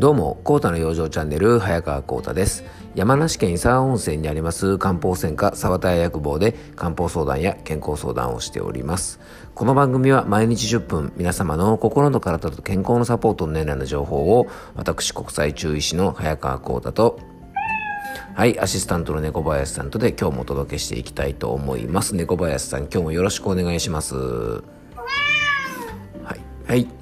どうも、コータの養生チャンネル、早川コータです。山梨県伊沢温泉にあります漢方専科沢田屋薬房で漢方相談や健康相談をしております。この番組は毎日10分、皆様の心の体と健康のサポートの年齢の情報を、私国際中医師の早川コータと、はい、アシスタントの猫林さんとで今日もお届けしていきたいと思います。猫林さん、今日もよろしくお願いします。はい、はい。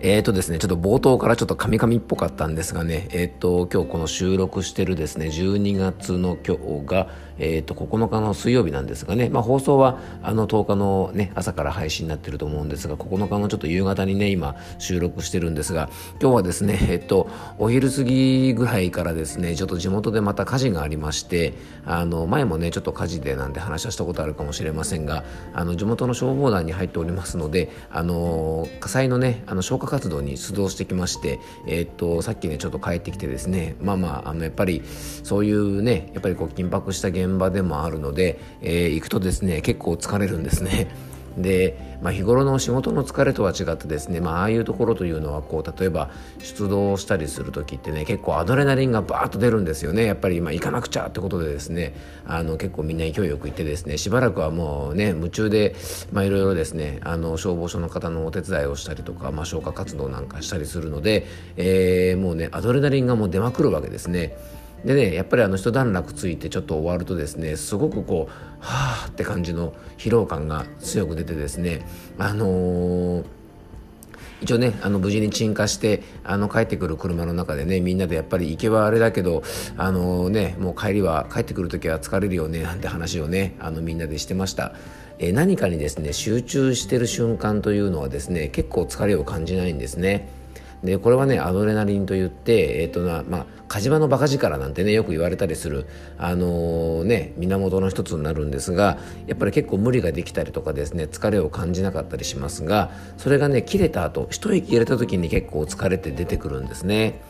えっ、ー、とですね、ちょっと冒頭からちょっとカミカミっぽかったんですがね、えっ、ー、と、今日この収録してるですね、12月の今日が、え、ー、と、9日の水曜日なんですがね、まあ放送はあの10日のね、朝から配信になってると思うんですが、9日のちょっと夕方にね、今収録してるんですが、今日はですね、えっと、お昼過ぎぐらいからですね、ちょっと地元でまた火事がありまして、あの、前もね、ちょっと火事でなんて話はしたことあるかもしれませんが、あの、地元の消防団に入っておりますので、あの、火災のね、あの、消火活動に出動してきまして、えっと、さっきね、ちょっと帰ってきてですね、まあまあ、あの、やっぱり、そういうね、やっぱりこう、緊迫した現場現場でもあるので、えー、行くとですね結構疲れるんですね。で、まあ、日頃の仕事の疲れとは違ってですね、まあ、ああいうところというのはこう例えば出動したりする時ってね結構アドレナリンがバーッと出るんですよねやっぱり、まあ、行かなくちゃってことでですねあの結構みんな勢いよく行ってですねしばらくはもうね夢中でいろいろですねあの消防署の方のお手伝いをしたりとか、まあ、消火活動なんかしたりするので、えー、もうねアドレナリンがもう出まくるわけですね。でねやっぱりあの一段落ついてちょっと終わるとですねすごくこうはあって感じの疲労感が強く出てですねあのー一応ねあの無事に鎮火してあの帰ってくる車の中でねみんなでやっぱり行けばあれだけどあのねもう帰りは帰ってくる時は疲れるよねなんて話をねあのみんなでしてました。え何かにですね集中してる瞬間というのはですね結構疲れを感じないんですね。でこれはねアドレナリンといって、えーとなまあ、火事場のバカ力なんてねよく言われたりする、あのー、ね、源の一つになるんですがやっぱり結構無理ができたりとかですね疲れを感じなかったりしますがそれがね切れた後一息入れた時に結構疲れて出てくるんですね。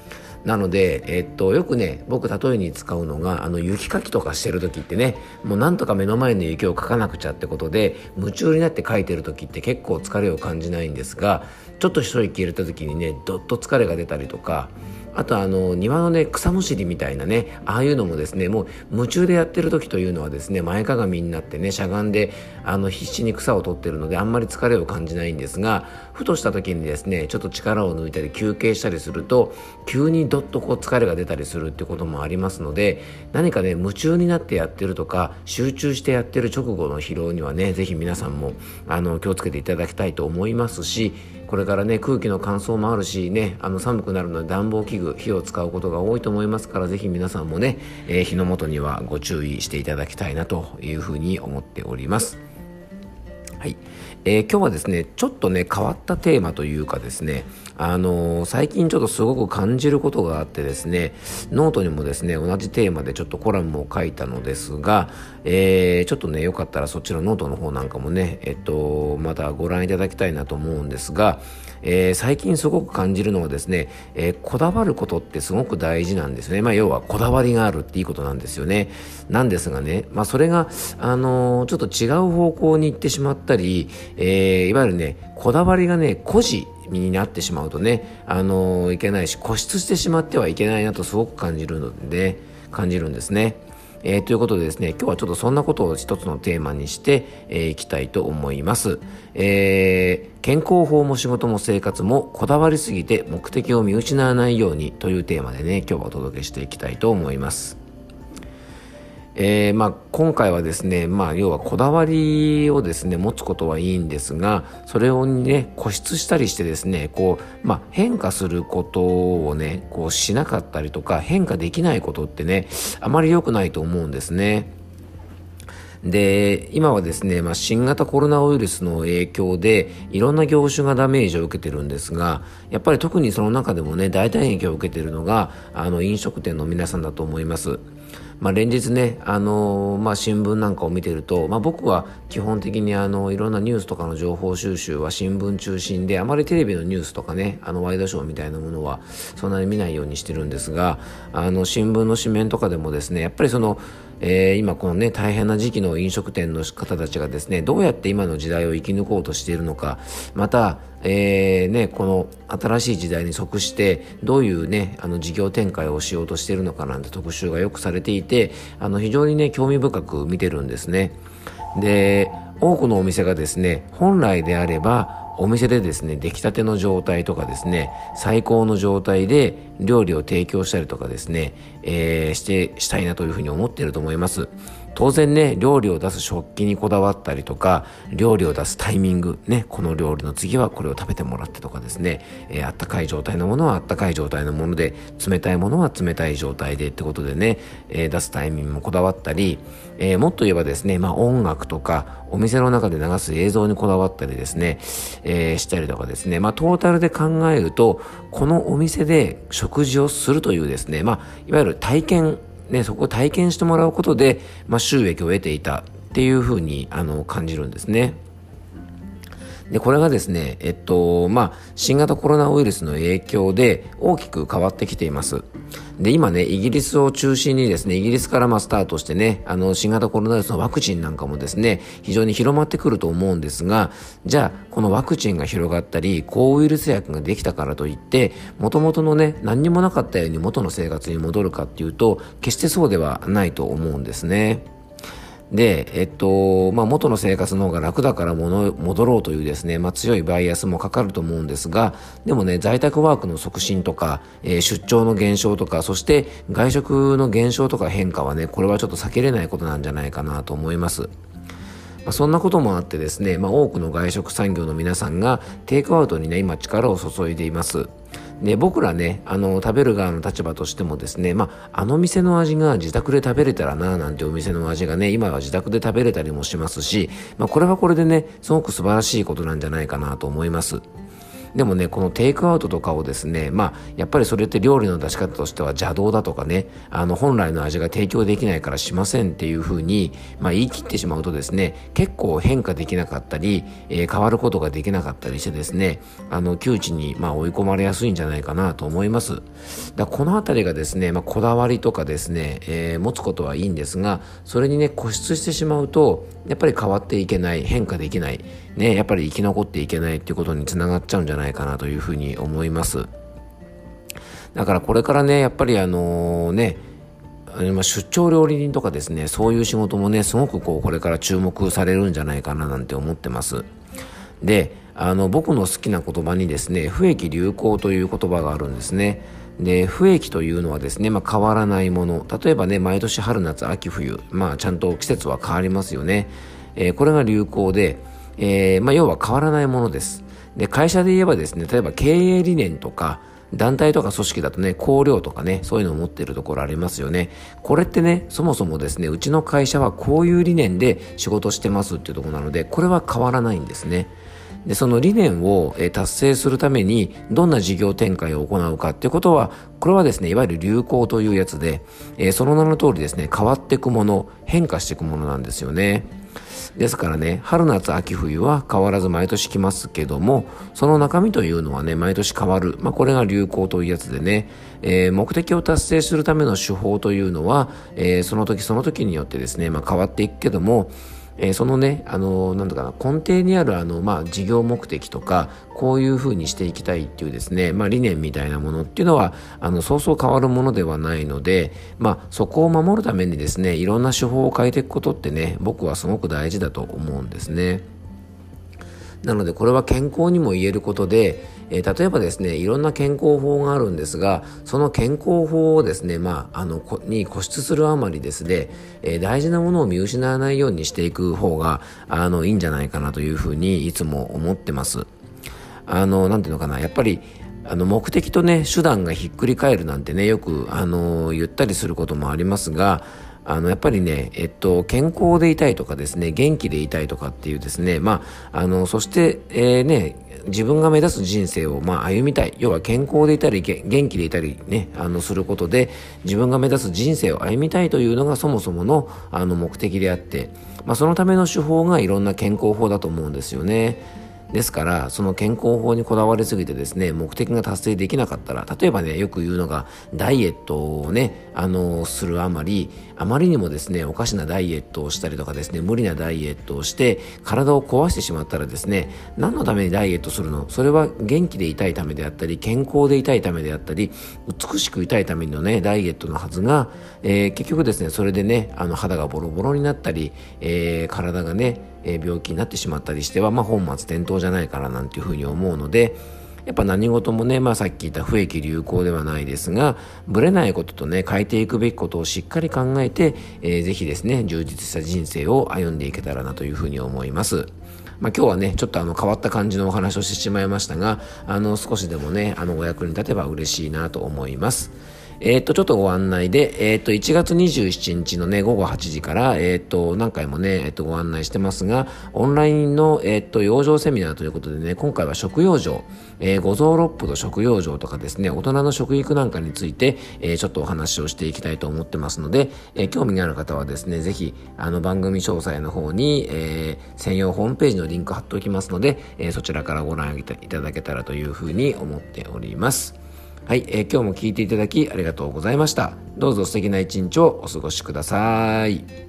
なので、えっと、よくね、僕例えに使うのが、あの、雪かきとかしてる時ってね、もうなんとか目の前の雪をかかなくちゃってことで、夢中になって書いてる時って結構疲れを感じないんですが、ちょっと一息入れた時にね、どっと疲れが出たりとか、あとあの庭のね草むしりみたいなねああいうのもですねもう夢中でやってる時というのはですね前かがみになってねしゃがんであの必死に草を取ってるのであんまり疲れを感じないんですがふとした時にですねちょっと力を抜いたり休憩したりすると急にどっとこう疲れが出たりするってこともありますので何かね夢中になってやってるとか集中してやってる直後の疲労にはね是非皆さんもあの気をつけていただきたいと思いますしこれからね空気の乾燥もあるしねあの寒くなるので暖房器具火を使うことが多いと思いますから是非皆さんもね、えー、火の元にはご注意していただきたいなというふうに思っております。はい、えー、今日はですねちょっとね変わったテーマというかですねあのー、最近ちょっとすごく感じることがあってですねノートにもですね同じテーマでちょっとコラムを書いたのですが、えー、ちょっとねよかったらそっちのノートの方なんかもねえっとまたご覧いただきたいなと思うんですがえー、最近すごく感じるのはですね、えー、こだわることってすごく大事なんですね。まあ、要はこだわりがあるっていいことなんですよね。なんですがね、まあ、それが、あのー、ちょっと違う方向に行ってしまったり、えいわゆるね、こだわりがね、孤児になってしまうとね、あのいけないし、固執してしまってはいけないなとすごく感じるので、感じるんですね。えー、ということでですね今日はちょっとそんなことを一つのテーマにしてい、えー、きたいと思います、えー、健康法も仕事も生活もこだわりすぎて目的を見失わないようにというテーマでね今日はお届けしていきたいと思います。えー、まあ、今回はですね、まあ、要はこだわりをですね持つことはいいんですがそれをね固執したりしてですねこう、まあ、変化することをねこうしなかったりとか変化できないことってねあまり良くないと思うんですね。で今はですね、まあ、新型コロナウイルスの影響でいろんな業種がダメージを受けてるんですがやっぱり特にその中でもね大打撃を受けてるのがあの飲食店の皆さんだと思います。まあ、連日ね、あのー、まあ、新聞なんかを見てると、まあ、僕は基本的にあのいろんなニュースとかの情報収集は新聞中心であまりテレビのニュースとかねあのワイドショーみたいなものはそんなに見ないようにしてるんですがあの新聞の紙面とかでもですねやっぱりそのえー、今このね大変な時期の飲食店の方たちがですねどうやって今の時代を生き抜こうとしているのかまた、えーね、この新しい時代に即してどういうねあの事業展開をしようとしているのかなんて特集がよくされていてあの非常にね興味深く見てるんですね。で多くのお店がですね本来であればお店でですね出来たての状態とかですね最高の状態で料理を提供したりとかですね、えー、してしたいなというふうに思っていると思います。当然ね料理を出す食器にこだわったりとか料理を出すタイミングねこの料理の次はこれを食べてもらってとかですね、えー、あったかい状態のものはあったかい状態のもので冷たいものは冷たい状態でってことでね、えー、出すタイミングもこだわったり、えー、もっと言えばですねまあ音楽とかお店の中で流す映像にこだわったりですね、えー、したりとかですね。まあトータルで考えるとこのお店で食事をするというですねまあいわゆる体験ね、そこを体験してもらうことで、まあ、収益を得ていたっていうふうにあの感じるんですね。で、これがですね、えっと、まあ、新型コロナウイルスの影響で大きく変わってきています。で、今ね、イギリスを中心にですね、イギリスからまスタートしてね、あの、新型コロナウイルスのワクチンなんかもですね、非常に広まってくると思うんですが、じゃあ、このワクチンが広がったり、抗ウイルス薬ができたからといって、元々のね、何にもなかったように元の生活に戻るかっていうと、決してそうではないと思うんですね。で、えっと、まあ、元の生活の方が楽だから戻ろうというですね、まあ、強いバイアスもかかると思うんですが、でもね、在宅ワークの促進とか、えー、出張の減少とか、そして外食の減少とか変化はね、これはちょっと避けれないことなんじゃないかなと思います。まあ、そんなこともあってですね、まあ、多くの外食産業の皆さんがテイクアウトにね、今力を注いでいます。で僕らねあの食べる側の立場としてもですね、まあ、あの店の味が自宅で食べれたらななんてお店の味がね今は自宅で食べれたりもしますし、まあ、これはこれでねすごく素晴らしいことなんじゃないかなと思います。でもねこのテイクアウトとかをですねまあやっぱりそれって料理の出し方としては邪道だとかねあの本来の味が提供できないからしませんっていうふうに、まあ、言い切ってしまうとですね結構変化できなかったり、えー、変わることができなかったりしてですねあの窮地にまあ追い込まれやすいんじゃないかなと思います。だこの辺りがですね、まあ、こだわりとかですね、えー、持つことはいいんですがそれにね固執してしまうとやっぱり変わっていけない変化できない。ねやっぱり生き残っていけないっていうことにつながっちゃうんじゃないかなというふうに思います。だからこれからね、やっぱりあのね、出張料理人とかですね、そういう仕事もね、すごくこう、これから注目されるんじゃないかななんて思ってます。で、あの、僕の好きな言葉にですね、不益流行という言葉があるんですね。で、不益というのはですね、まあ、変わらないもの。例えばね、毎年春夏秋冬、まあ、ちゃんと季節は変わりますよね。えー、これが流行で、えー、まあ、要は変わらないものです。で、会社で言えばですね、例えば経営理念とか、団体とか組織だとね、香料とかね、そういうのを持ってるところありますよね。これってね、そもそもですね、うちの会社はこういう理念で仕事してますっていうとこなので、これは変わらないんですね。で、その理念を、達成するために、どんな事業展開を行うかっていうことは、これはですね、いわゆる流行というやつで、えその名の通りですね、変わっていくもの、変化していくものなんですよね。ですからね、春夏秋冬は変わらず毎年来ますけども、その中身というのはね、毎年変わる。まあ、これが流行というやつでね、えー、目的を達成するための手法というのは、えー、その時その時によってですね、まあ、変わっていくけども、えー、そのね、あの、なんだかな、根底にあるあの、まあ、事業目的とか、こういうふうにしていきたいっていうですね、まあ、理念みたいなものっていうのは、あの、そうそう変わるものではないので、まあ、そこを守るためにですね、いろんな手法を変えていくことってね、僕はすごく大事だと思うんですね。なのでこれは健康にも言えることで、えー、例えばですねいろんな健康法があるんですがその健康法をですねまああのに固執するあまりですね、えー、大事なものを見失わないようにしていく方があのいいんじゃないかなというふうにいつも思ってます。あのなんていうのかなやっぱりあの目的とね手段がひっくり返るなんてねよくあの言ったりすることもありますがあの、やっぱりね、えっと、健康でいたいとかですね、元気でいたいとかっていうですね、まあ、あの、そして、えー、ね、自分が目指す人生を、まあ、歩みたい。要は健康でいたり、元気でいたりね、あの、することで、自分が目指す人生を歩みたいというのがそもそもの、あの、目的であって、まあ、そのための手法がいろんな健康法だと思うんですよね。ですからその健康法にこだわりすぎてですね目的が達成できなかったら例えばねよく言うのがダイエットをねあのするあまりあまりにもですねおかしなダイエットをしたりとかですね無理なダイエットをして体を壊してしまったらですね何のためにダイエットするの？それは元気でいたいためであったり健康でいたいためであったり美しくいたいためのねダイエットのはずが、えー、結局ですねそれでねあの肌がボロボロになったり、えー、体がねえ病気になってしまったりしては、まあ、本末転倒じゃないからなんていうふうに思うのでやっぱ何事もね、まあ、さっき言った不益流行ではないですがぶれないこととね変えていくべきことをしっかり考えて、えー、ぜひですね充実した人生を歩んでいけたらなというふうに思います。まあ、今日はね、ちょっとあの変わった感じのお話をしてしまいましたが、あの少しでもね、あのお役に立てば嬉しいなと思います。えっ、と、ちょっとご案内で、えっ、と、1月27日のね、午後8時から、えっ、と、何回もね、えっ、と、ご案内してますが、オンラインの、えっ、と、養生セミナーということでね、今回は食養生、えー、五臓六腑と食養生とかですね、大人の食育なんかについて、え、ちょっとお話をしていきたいと思ってますので、え、興味がある方はですね、ぜひ、あの、番組詳細の方に、え、専用ホームページのリンク貼っておきますので、え、そちらからご覧いただけたらというふうに思っております。はい、えー、今日も聞いていただきありがとうございました。どうぞ素敵な一日をお過ごしください。